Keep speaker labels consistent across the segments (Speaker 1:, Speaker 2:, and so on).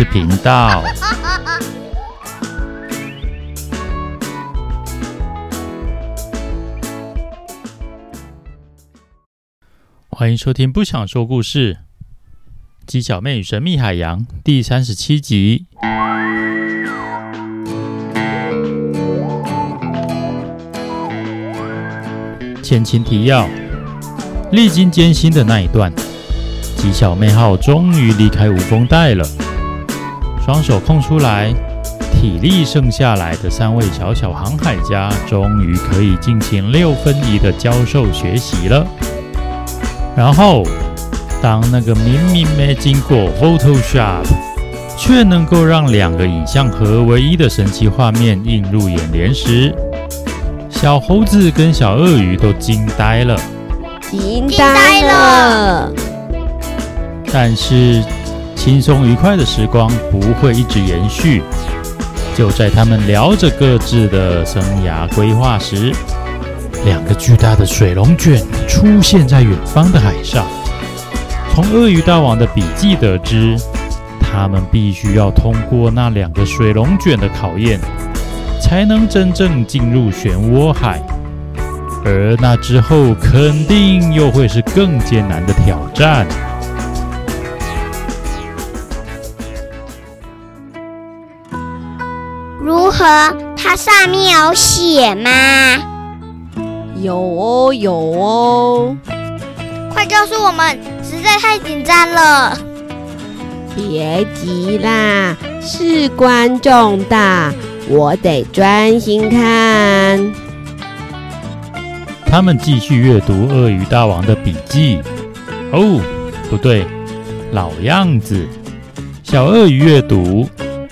Speaker 1: 事频道。欢迎收听《不想说故事》，鸡小妹与神秘海洋第三十七集。前情提要：历经艰辛的那一段，鸡小妹号终于离开无风带了。双手空出来，体力剩下来的三位小小航海家，终于可以进行六分仪的教授学习了。然后，当那个明明没经过 Photoshop，却能够让两个影像合为一的神奇画面映入眼帘时，小猴子跟小鳄鱼都惊呆了，
Speaker 2: 惊呆了。
Speaker 1: 但是，轻松愉快的时光不会一直延续。就在他们聊着各自的生涯规划时，两个巨大的水龙卷出现在远方的海上。从鳄鱼大王的笔记得知，他们必须要通过那两个水龙卷的考验，才能真正进入漩涡海。而那之后，肯定又会是更艰难的挑战。
Speaker 3: 如何？它上面有写吗？
Speaker 2: 有哦，有哦！
Speaker 3: 快告诉我们，实在太紧张了。
Speaker 2: 别急啦，事关重大，我得专心看。
Speaker 1: 他们继续阅读鳄鱼大王的笔记。哦，不对，老样子。小鳄鱼阅读，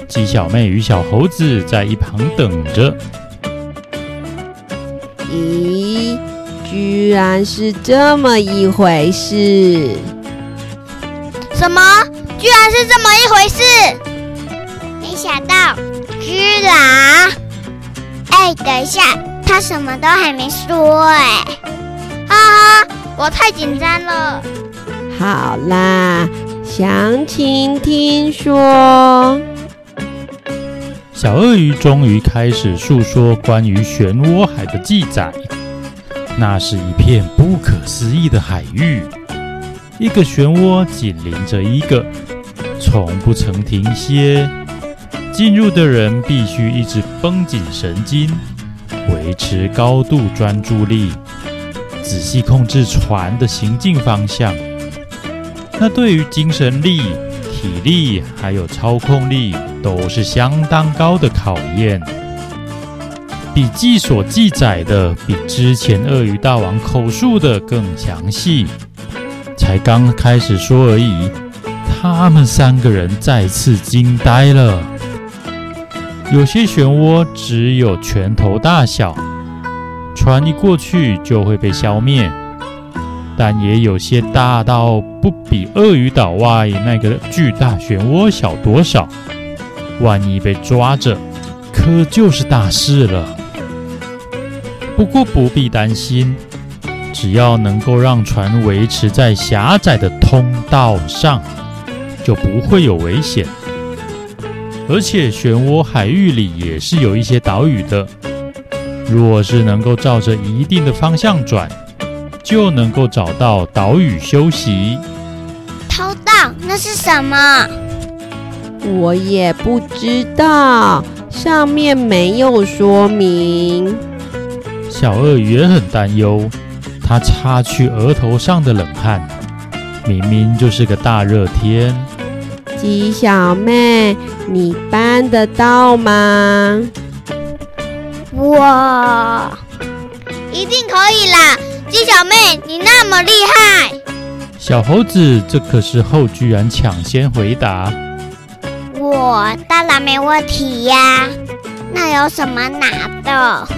Speaker 1: 鸡小妹与小猴子在一旁等着。
Speaker 2: 咦，居然是这么一回事！
Speaker 3: 什么？居然是这么一回事！没想到，居然……哎，等一下，他什么都还没说哎！哈哈，我太紧张了。
Speaker 2: 好啦，详情听说。
Speaker 1: 小鳄鱼终于开始诉说关于漩涡海的记载。那是一片不可思议的海域，一个漩涡紧邻着一个，从不曾停歇。进入的人必须一直绷紧神经，维持高度专注力，仔细控制船的行进方向。那对于精神力，体力还有操控力都是相当高的考验。笔记所记载的比之前鳄鱼大王口述的更详细。才刚开始说而已，他们三个人再次惊呆了。有些漩涡只有拳头大小，船一过去就会被消灭。但也有些大到不比鳄鱼岛外那个巨大漩涡小多少，万一被抓着，可就是大事了。不过不必担心，只要能够让船维持在狭窄的通道上，就不会有危险。而且漩涡海域里也是有一些岛屿的，若是能够照着一定的方向转。就能够找到岛屿休息。
Speaker 3: 偷盗，那是什么？
Speaker 2: 我也不知道，上面没有说明。
Speaker 1: 小鳄鱼也很担忧，它擦去额头上的冷汗。明明就是个大热天。
Speaker 2: 鸡小妹，你搬得到吗？
Speaker 3: 我一定可以啦！鸡小妹，你那么厉害！
Speaker 1: 小猴子这可是后居然抢先回答：“
Speaker 3: 我当然没问题呀，那有什么难的？”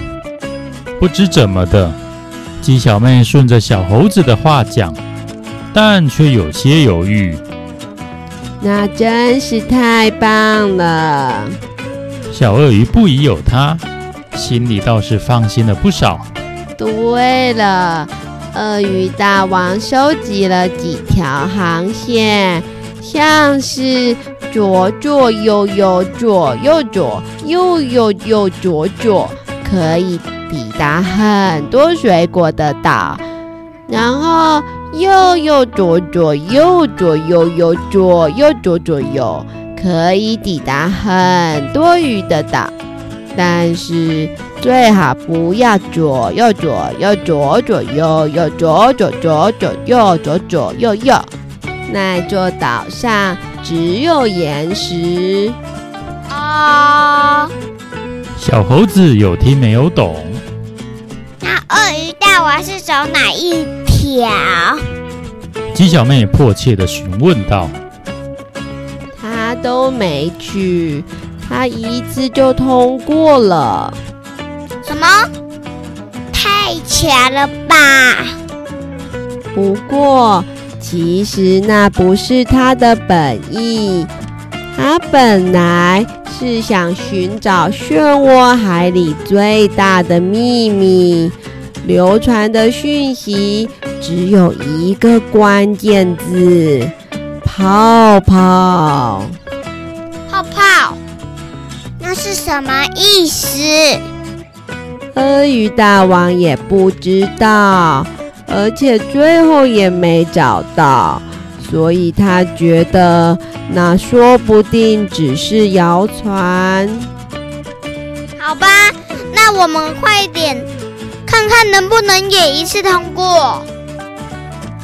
Speaker 1: 不知怎么的，鸡小妹顺着小猴子的话讲，但却有些犹豫。
Speaker 2: 那真是太棒了！
Speaker 1: 小鳄鱼不疑有他，心里倒是放心了不少。
Speaker 2: 对了，鳄鱼大王收集了几条航线，像是左左右右，左右左右右右左左，可以抵达很多水果的岛。然后右右左左右左右右左右左左右，可以抵达很多鱼的岛。但是最好不要左右左右左左右右左左左左右左左右右。那座岛上只有岩石。
Speaker 3: 啊，
Speaker 1: 小猴子有听没有懂？
Speaker 3: 那鳄鱼大王是走哪一条？
Speaker 1: 鸡小妹迫切的询问道：“
Speaker 2: 他都没去。”他一次就通过了，
Speaker 3: 什么？太强了吧！
Speaker 2: 不过，其实那不是他的本意。他本来是想寻找漩涡海里最大的秘密，流传的讯息只有一个关键字：泡泡。
Speaker 3: 泡泡。那是什么意思？
Speaker 2: 鳄鱼大王也不知道，而且最后也没找到，所以他觉得那说不定只是谣传。
Speaker 3: 好吧，那我们快点看看能不能也一次通过。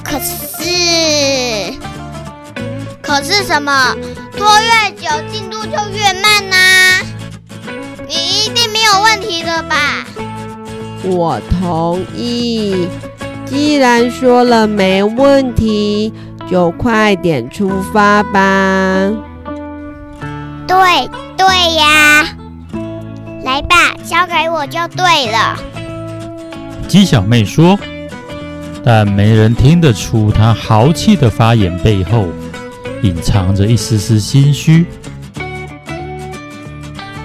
Speaker 3: 可是，可是什么？拖越久，进度就越慢呐、啊？你一定没有问题的吧？
Speaker 2: 我同意。既然说了没问题，就快点出发吧。
Speaker 3: 对对呀，来吧，交给我就对了。
Speaker 1: 鸡小妹说，但没人听得出她豪气的发言背后隐藏着一丝丝心虚。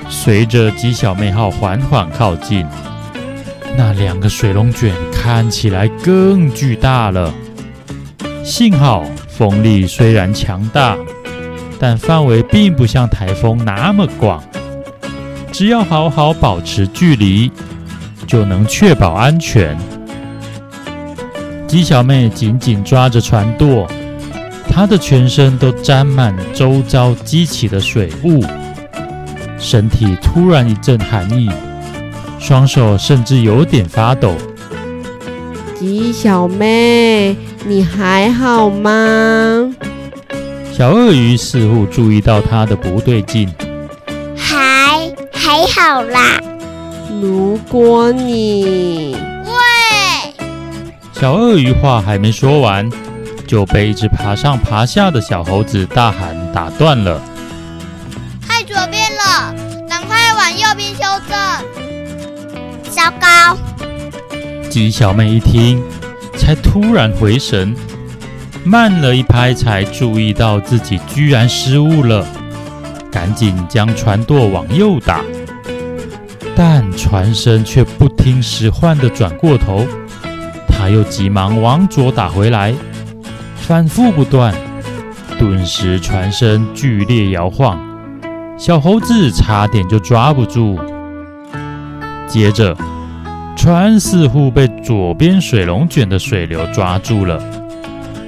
Speaker 1: 随着鸡小妹号缓缓靠近，那两个水龙卷看起来更巨大了。幸好风力虽然强大，但范围并不像台风那么广。只要好好保持距离，就能确保安全。鸡小妹紧紧抓着船舵，她的全身都沾满周遭激起的水雾。身体突然一阵寒意，双手甚至有点发抖。
Speaker 2: 吉小妹，你还好吗？
Speaker 1: 小鳄鱼似乎注意到他的不对劲，
Speaker 3: 还还好啦。
Speaker 2: 如果你……
Speaker 3: 喂！
Speaker 1: 小鳄鱼话还没说完，就被一只爬上爬下的小猴子大喊打断了。鸡小妹一听，才突然回神，慢了一拍，才注意到自己居然失误了，赶紧将船舵往右打，但船身却不听使唤地转过头，他又急忙往左打回来，反复不断，顿时船身剧烈摇晃，小猴子差点就抓不住。接着，船似乎被左边水龙卷的水流抓住了，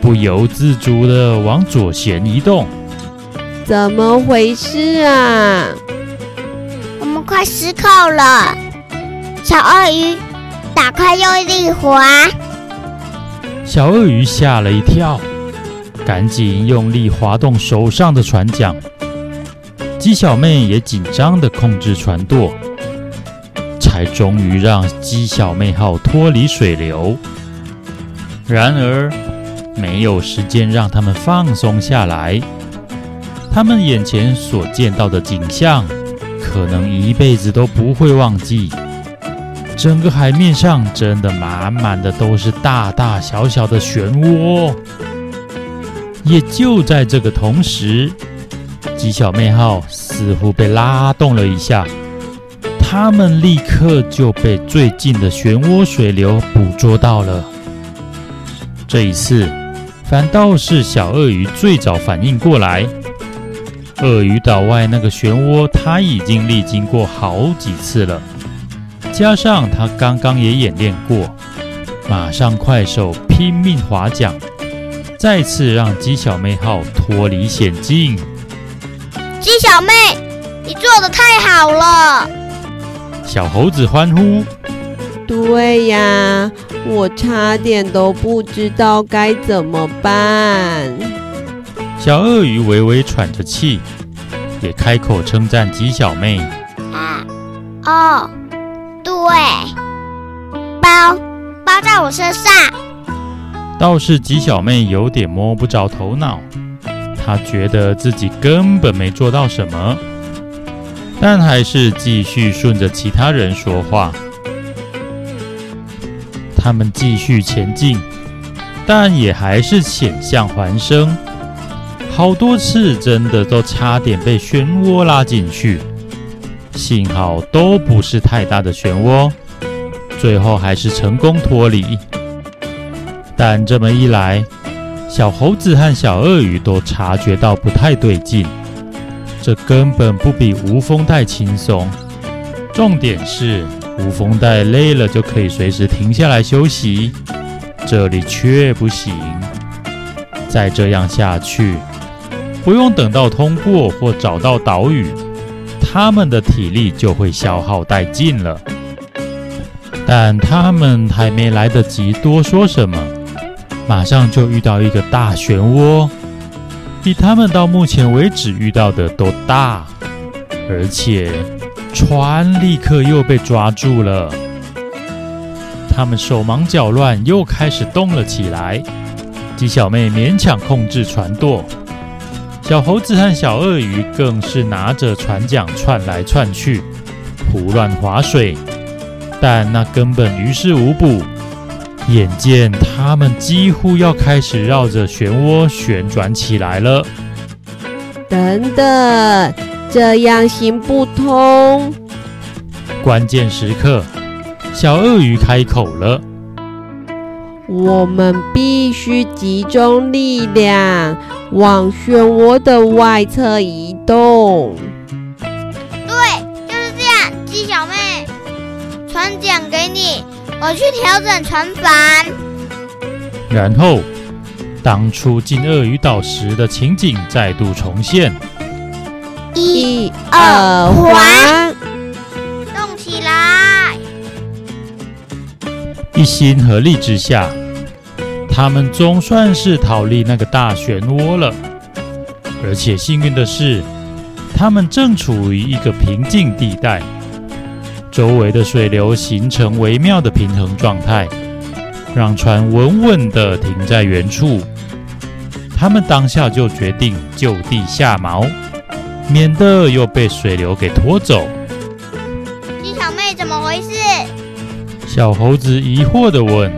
Speaker 1: 不由自主地往左舷移动。
Speaker 2: 怎么回事啊？
Speaker 3: 我们快失控了！小鳄鱼，打开用力划。
Speaker 1: 小鳄鱼吓了一跳，赶紧用力滑动手上的船桨。鸡小妹也紧张地控制船舵。才终于让鸡小妹号脱离水流。然而，没有时间让他们放松下来。他们眼前所见到的景象，可能一辈子都不会忘记。整个海面上真的满满的都是大大小小的漩涡。也就在这个同时，鸡小妹号似乎被拉动了一下。他们立刻就被最近的漩涡水流捕捉到了。这一次，反倒是小鳄鱼最早反应过来。鳄鱼岛外那个漩涡，他已经历经过好几次了，加上他刚刚也演练过，马上快手拼命划桨，再次让鸡小妹号脱离险境。
Speaker 3: 鸡小妹，你做的太好了！
Speaker 1: 小猴子欢呼。
Speaker 2: 对呀，我差点都不知道该怎么办。
Speaker 1: 小鳄鱼微微喘着气，也开口称赞鸡小妹。
Speaker 3: 啊，哦，对，包包在我身上。
Speaker 1: 倒是鸡小妹有点摸不着头脑，她觉得自己根本没做到什么，但还是继续顺着其他人说话。他们继续前进，但也还是险象环生。好多次真的都差点被漩涡拉进去，幸好都不是太大的漩涡，最后还是成功脱离。但这么一来，小猴子和小鳄鱼都察觉到不太对劲，这根本不比无风带轻松。重点是。无风带累了就可以随时停下来休息，这里却不行。再这样下去，不用等到通过或找到岛屿，他们的体力就会消耗殆尽了。但他们还没来得及多说什么，马上就遇到一个大漩涡，比他们到目前为止遇到的都大，而且。船立刻又被抓住了，他们手忙脚乱，又开始动了起来。鸡小妹勉强控制船舵，小猴子和小鳄鱼更是拿着船桨窜来窜去，胡乱划水，但那根本于事无补。眼见他们几乎要开始绕着漩涡旋转起来了，
Speaker 2: 等等。这样行不通。
Speaker 1: 关键时刻，小鳄鱼开口了：“
Speaker 2: 我们必须集中力量往漩涡的外侧移动。”
Speaker 3: 对，就是这样。鸡小妹，船桨给你，我去调整船帆。
Speaker 1: 然后，当初进鳄鱼岛时的情景再度重现。
Speaker 2: 一二环，
Speaker 3: 动起来！
Speaker 1: 一心合力之下，他们总算是逃离那个大漩涡了。而且幸运的是，他们正处于一个平静地带，周围的水流形成微妙的平衡状态，让船稳稳地停在原处。他们当下就决定就地下锚。免得又被水流给拖走。
Speaker 3: 鸡小妹怎么回事？
Speaker 1: 小猴子疑惑地问。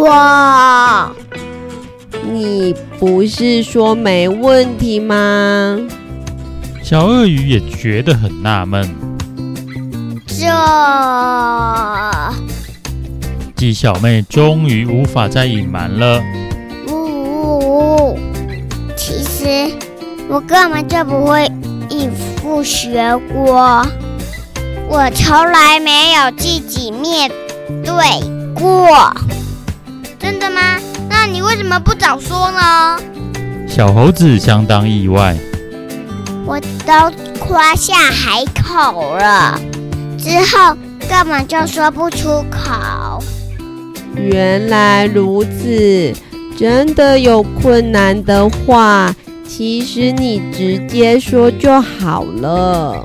Speaker 2: 哇，你不是说没问题吗？
Speaker 1: 小鳄鱼也觉得很纳闷。
Speaker 3: 这……
Speaker 1: 鸡小妹终于无法再隐瞒了。
Speaker 3: 呜呜呜，其实。我根本就不会应付学过，我从来没有自己面对过。真的吗？那你为什么不早说呢？
Speaker 1: 小猴子相当意外。
Speaker 3: 我都夸下海口了，之后根本就说不出口。
Speaker 2: 原来如此，真的有困难的话。其实你直接说就好了。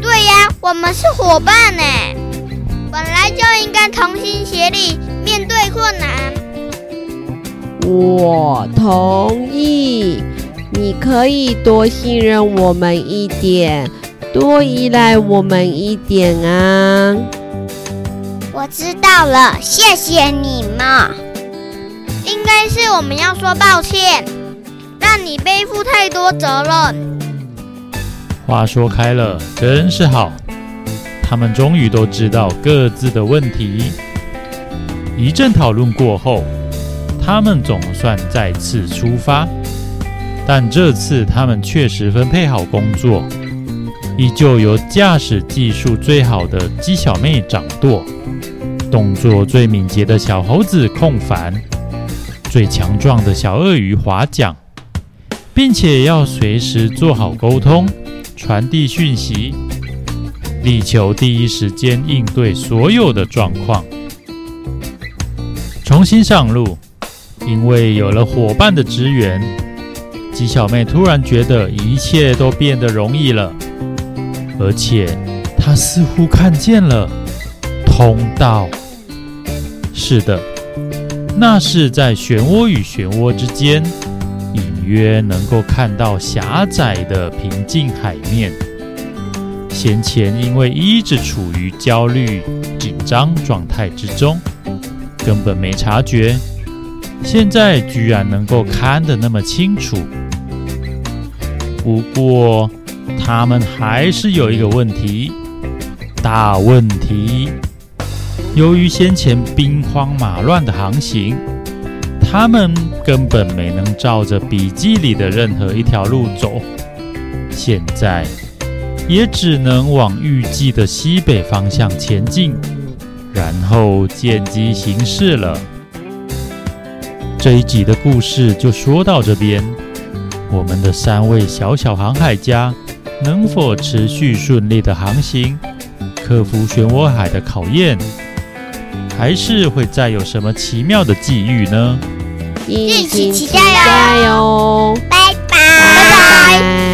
Speaker 3: 对呀，我们是伙伴呢，本来就应该同心协力面对困难。
Speaker 2: 我同意，你可以多信任我们一点，多依赖我们一点啊。
Speaker 3: 我知道了，谢谢你们。应该是我们要说抱歉。让你背负太多责任。
Speaker 1: 话说开了，真是好。他们终于都知道各自的问题。一阵讨论过后，他们总算再次出发。但这次他们确实分配好工作，依旧由驾驶技术最好的鸡小妹掌舵，动作最敏捷的小猴子控帆，最强壮的小鳄鱼划桨，并且要随时做好沟通，传递讯息，力求第一时间应对所有的状况。重新上路，因为有了伙伴的支援，鸡小妹突然觉得一切都变得容易了，而且他似乎看见了通道。是的，那是在漩涡与漩涡之间，隐约能够看到狭窄的平静海面。先前因为一直处于焦虑紧张状态之中。根本没察觉，现在居然能够看得那么清楚。不过，他们还是有一个问题，大问题。由于先前兵荒马乱的航行，他们根本没能照着笔记里的任何一条路走，现在也只能往预计的西北方向前进。然后见机行事了。这一集的故事就说到这边。我们的三位小小航海家能否持续顺利的航行，克服漩涡海的考验，还是会再有什么奇妙的际遇呢？
Speaker 3: 一起期待哟！拜拜。拜拜。